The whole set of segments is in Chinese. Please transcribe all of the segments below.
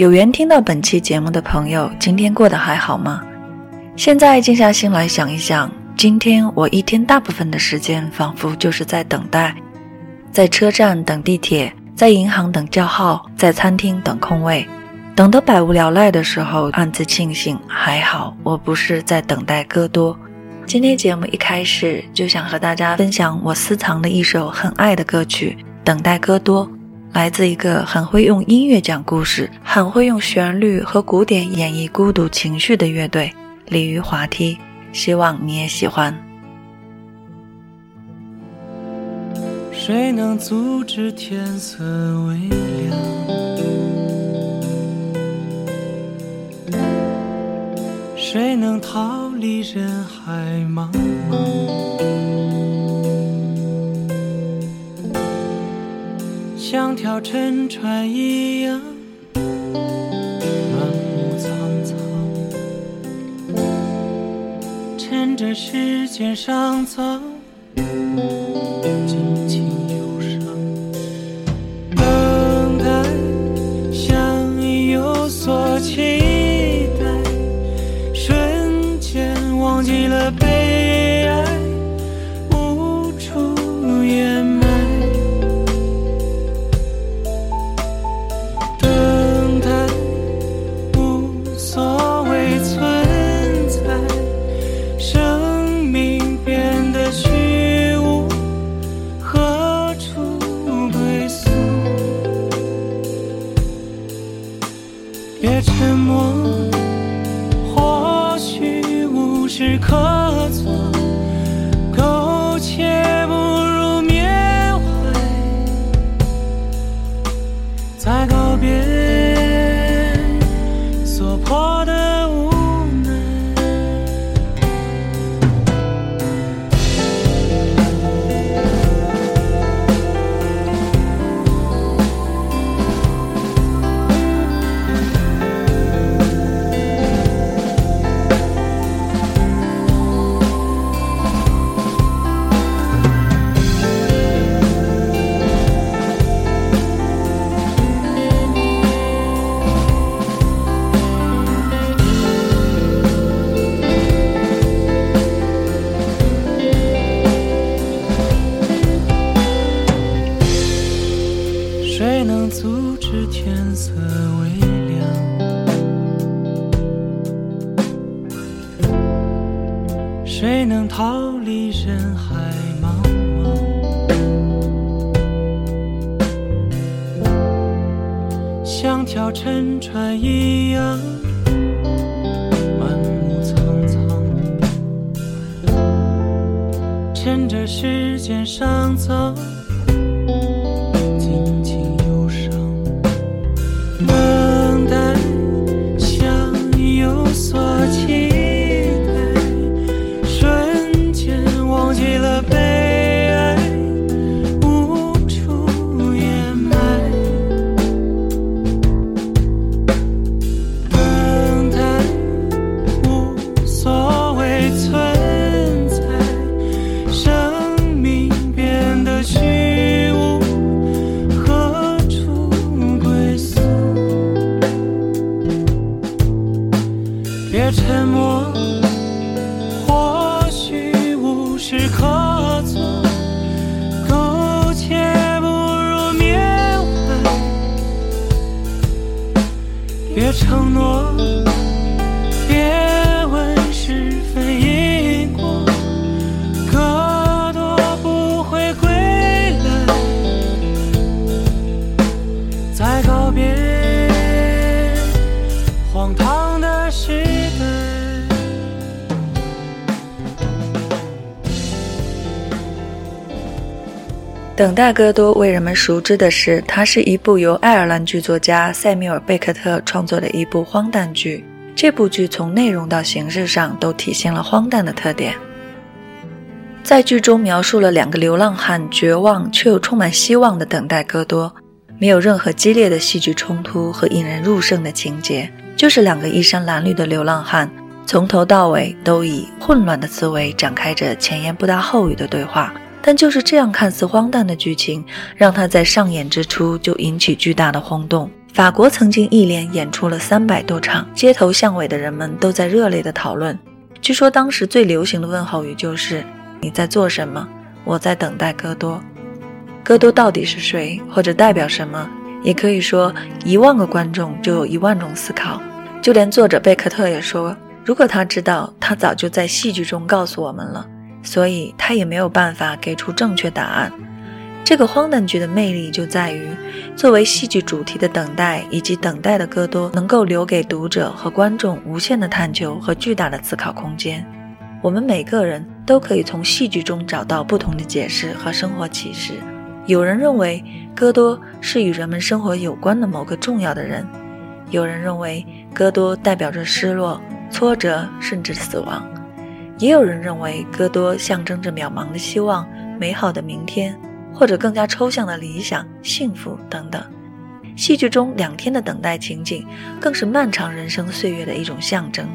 有缘听到本期节目的朋友，今天过得还好吗？现在静下心来想一想，今天我一天大部分的时间，仿佛就是在等待，在车站等地铁，在银行等叫号，在餐厅等空位，等得百无聊赖的时候，暗自庆幸还好我不是在等待戈多。今天节目一开始就想和大家分享我私藏的一首很爱的歌曲《等待戈多》，来自一个很会用音乐讲故事、很会用旋律和古典演绎孤独情绪的乐队——鲤鱼滑梯。希望你也喜欢。谁能阻止天色微亮？谁能逃？离人海茫茫，像条沉船一样满目苍苍，趁着时间尚早，谁能逃离人海茫茫？像条沉船一样满目苍苍。趁着时间尚早等待戈多为人们熟知的是，它是一部由爱尔兰剧作家塞缪尔·贝克特创作的一部荒诞剧。这部剧从内容到形式上都体现了荒诞的特点。在剧中描述了两个流浪汉绝望却又充满希望的等待戈多，没有任何激烈的戏剧冲突和引人入胜的情节，就是两个衣衫褴褛的流浪汉从头到尾都以混乱的思维展开着前言不搭后语的对话。但就是这样看似荒诞的剧情，让他在上演之初就引起巨大的轰动。法国曾经一连演出了三百多场，街头巷尾的人们都在热烈的讨论。据说当时最流行的问候语就是。你在做什么？我在等待戈多。戈多到底是谁，或者代表什么？也可以说，一万个观众就有一万种思考。就连作者贝克特也说，如果他知道，他早就在戏剧中告诉我们了。所以他也没有办法给出正确答案。这个荒诞剧的魅力就在于，作为戏剧主题的等待以及等待的戈多，能够留给读者和观众无限的探究和巨大的思考空间。我们每个人都可以从戏剧中找到不同的解释和生活启示。有人认为戈多是与人们生活有关的某个重要的人，有人认为戈多代表着失落、挫折甚至死亡，也有人认为戈多象征着渺茫的希望、美好的明天，或者更加抽象的理想、幸福等等。戏剧中两天的等待情景，更是漫长人生岁月的一种象征。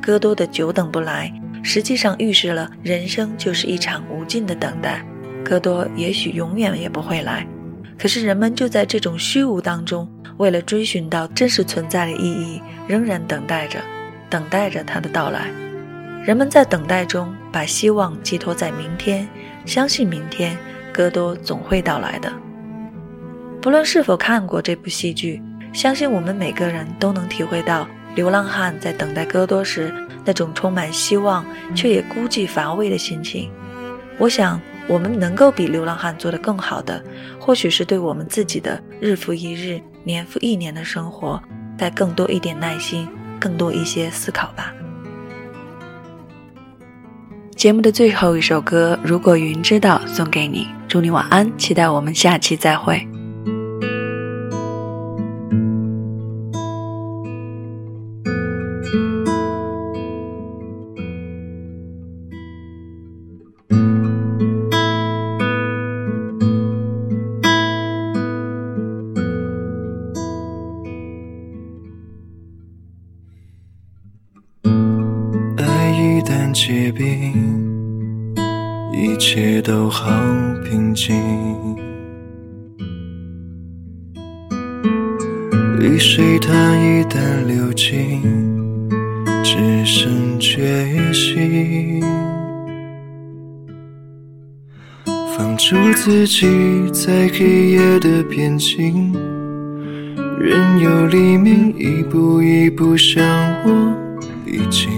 戈多的久等不来。实际上预示了人生就是一场无尽的等待，戈多也许永远也不会来，可是人们就在这种虚无当中，为了追寻到真实存在的意义，仍然等待着，等待着他的到来。人们在等待中把希望寄托在明天，相信明天戈多总会到来的。不论是否看过这部戏剧，相信我们每个人都能体会到流浪汉在等待戈多时。那种充满希望却也孤寂乏味的心情，我想我们能够比流浪汉做得更好的，或许是对我们自己的日复一日、年复一年的生活，带更多一点耐心，更多一些思考吧。节目的最后一首歌《如果云知道》送给你，祝你晚安，期待我们下期再会。平静。雨水它一旦流尽，只剩决心。放逐自己在黑夜的边境，任由黎明一步一步向我逼近。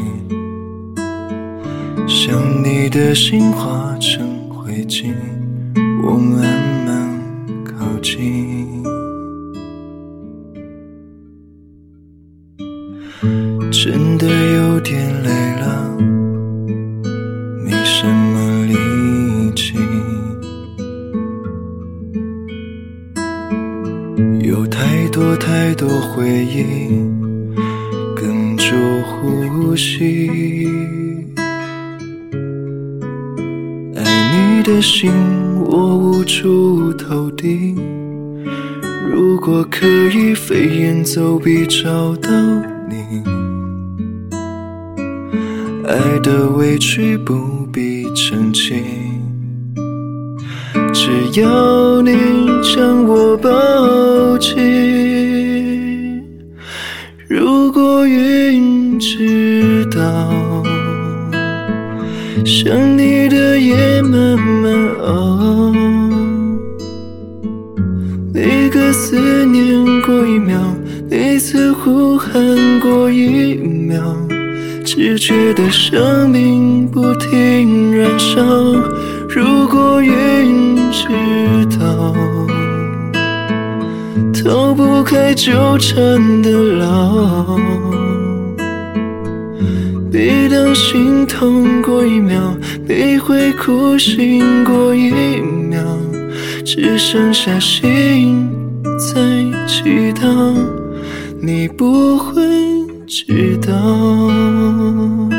想你的心化成灰烬，我慢慢靠近。真的有点累了，没什么力气，有太多太多回忆哽住呼吸。爱你的心我无处投递，如果可以飞檐走壁找到你，爱的委屈不必澄清，只要你将我抱紧。如果云知道。想你的夜慢慢熬，每个思念过一秒，每次呼喊过一秒，只觉得生命不停燃烧。如果云知道，逃不开纠缠的牢。每当心痛过一秒，你会哭醒过一秒，只剩下心在祈祷，你不会知道。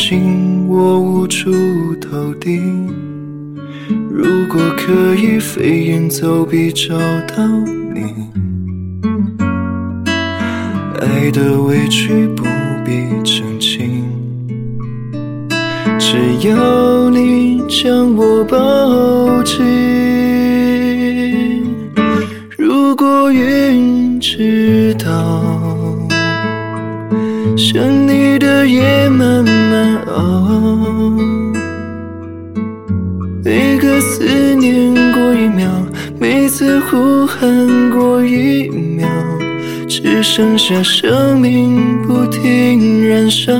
心我无处投递，如果可以飞檐走壁找到你。爱的委屈不必澄清，只要你将我抱紧。如果云知道，想你的夜慢慢熬，每个思念过一秒，每次呼喊过一秒。只剩下生命不停燃烧。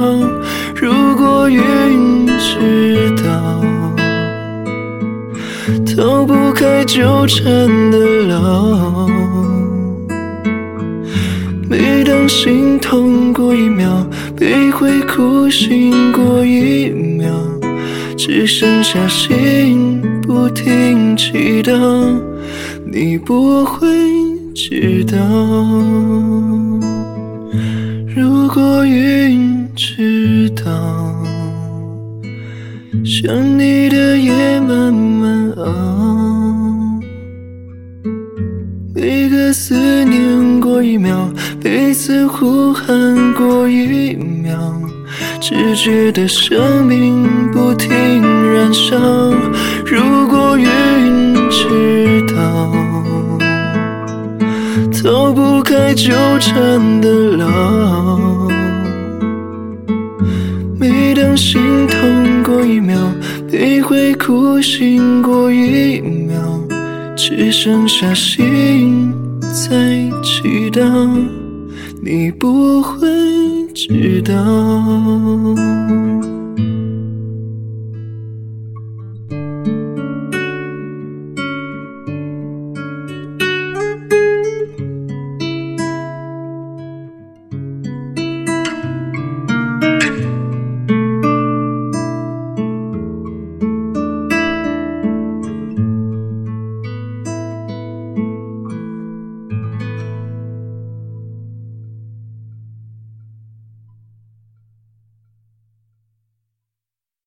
如果云知道，逃不开纠缠的牢。每当心痛过一秒，悲会哭醒过一秒，只剩下心不停祈祷，你不会。知道，如果云知道，想你的夜慢慢熬，每个思念过一秒，彼此呼喊过一秒，只觉得生命不停燃烧。如果云知道。逃不开纠缠的牢，每当心痛过一秒，悲会哭醒过一秒，只剩下心在祈祷，你不会知道。